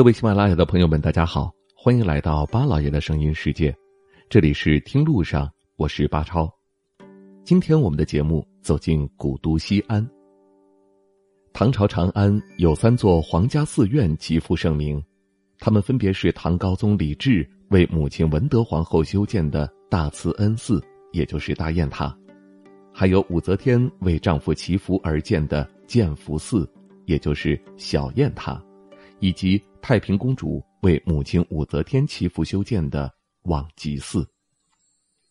各位喜马拉雅的朋友们，大家好，欢迎来到巴老爷的声音世界，这里是听路上，我是巴超。今天我们的节目走进古都西安。唐朝长安有三座皇家寺院极负盛名，它们分别是唐高宗李治为母亲文德皇后修建的大慈恩寺，也就是大雁塔；还有武则天为丈夫祈福而建的建福寺，也就是小雁塔。以及太平公主为母亲武则天祈福修建的望极寺。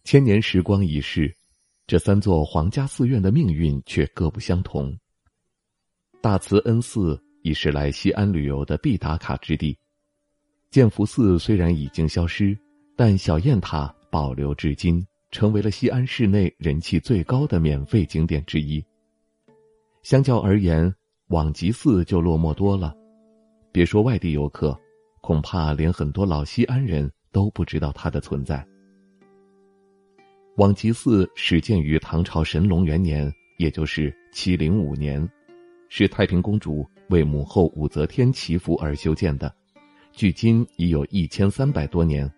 千年时光已逝，这三座皇家寺院的命运却各不相同。大慈恩寺已是来西安旅游的必打卡之地，建福寺虽然已经消失，但小雁塔保留至今，成为了西安市内人气最高的免费景点之一。相较而言，望极寺就落寞多了。别说外地游客，恐怕连很多老西安人都不知道它的存在。望极寺始建于唐朝神龙元年，也就是七零五年，是太平公主为母后武则天祈福而修建的，距今已有一千三百多年。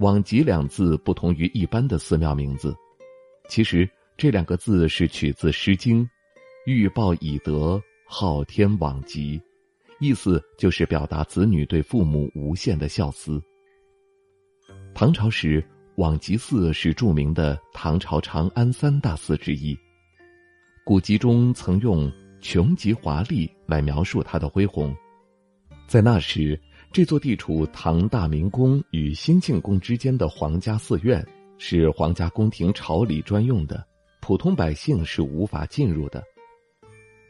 望极两字不同于一般的寺庙名字，其实这两个字是取自《诗经》：“欲报以德，昊天罔极。”意思就是表达子女对父母无限的孝思。唐朝时，望极寺是著名的唐朝长安三大寺之一。古籍中曾用“穷极华丽”来描述它的恢宏。在那时，这座地处唐大明宫与兴庆宫之间的皇家寺院，是皇家宫廷朝礼专用的，普通百姓是无法进入的。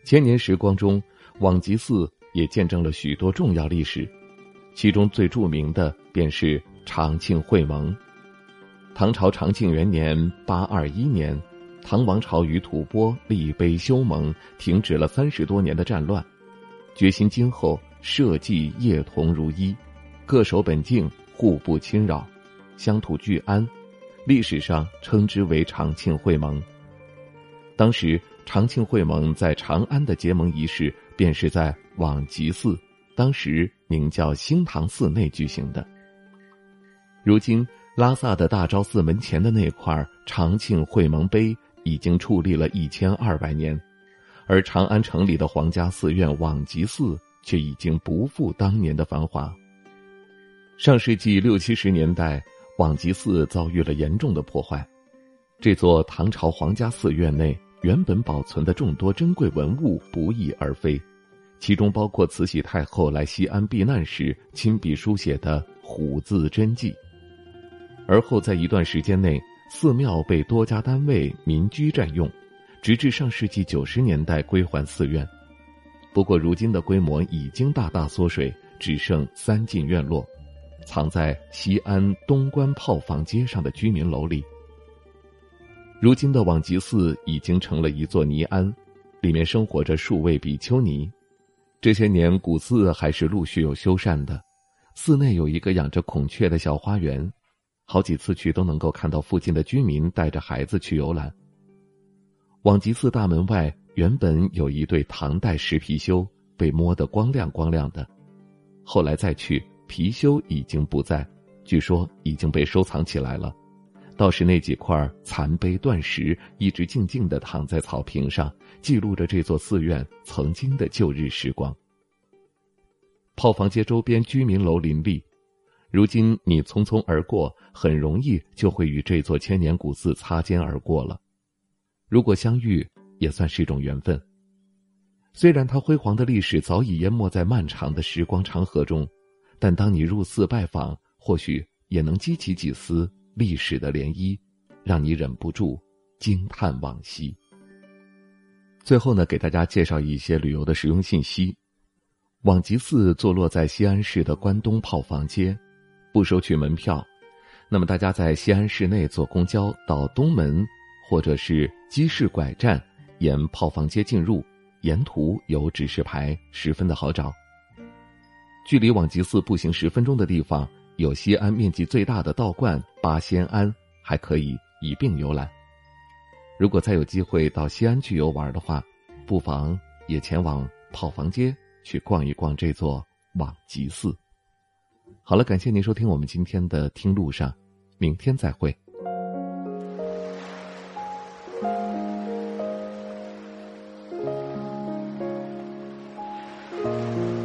千年时光中，望极寺。也见证了许多重要历史，其中最著名的便是长庆会盟。唐朝长庆元年（八二一年），唐王朝与吐蕃立碑修盟，停止了三十多年的战乱，决心今后社稷业同如一，各守本境，互不侵扰，乡土俱安。历史上称之为长庆会盟。当时长庆会盟在长安的结盟仪式，便是在。往极寺，当时名叫兴唐寺内举行的。如今拉萨的大昭寺门前的那块长庆会盟碑已经矗立了一千二百年，而长安城里的皇家寺院往极寺却已经不复当年的繁华。上世纪六七十年代，往极寺遭遇了严重的破坏，这座唐朝皇家寺院内原本保存的众多珍贵文物不翼而飞。其中包括慈禧太后来西安避难时亲笔书写的“虎”字真迹。而后在一段时间内，寺庙被多家单位民居占用，直至上世纪九十年代归还寺院。不过，如今的规模已经大大缩水，只剩三进院落，藏在西安东关炮房街上的居民楼里。如今的望极寺已经成了一座泥庵，里面生活着数位比丘尼。这些年，古寺还是陆续有修缮的。寺内有一个养着孔雀的小花园，好几次去都能够看到附近的居民带着孩子去游览。往极寺大门外原本有一对唐代石貔貅，被摸得光亮光亮的。后来再去，貔貅已经不在，据说已经被收藏起来了。倒是那几块残碑断石一直静静的躺在草坪上，记录着这座寺院曾经的旧日时光。炮房街周边居民楼林立，如今你匆匆而过，很容易就会与这座千年古寺擦肩而过了。如果相遇，也算是一种缘分。虽然它辉煌的历史早已淹没在漫长的时光长河中，但当你入寺拜访，或许也能激起几丝。历史的涟漪，让你忍不住惊叹往昔。最后呢，给大家介绍一些旅游的实用信息。望极寺坐落在西安市的关东炮房街，不收取门票。那么大家在西安市内坐公交到东门，或者是鸡市拐站，沿炮房街进入，沿途有指示牌，十分的好找。距离望极寺步行十分钟的地方。有西安面积最大的道观八仙庵，还可以一并游览。如果再有机会到西安去游玩的话，不妨也前往炮房街去逛一逛这座往极寺。好了，感谢您收听我们今天的听路上，明天再会。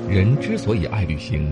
人之所以爱旅行，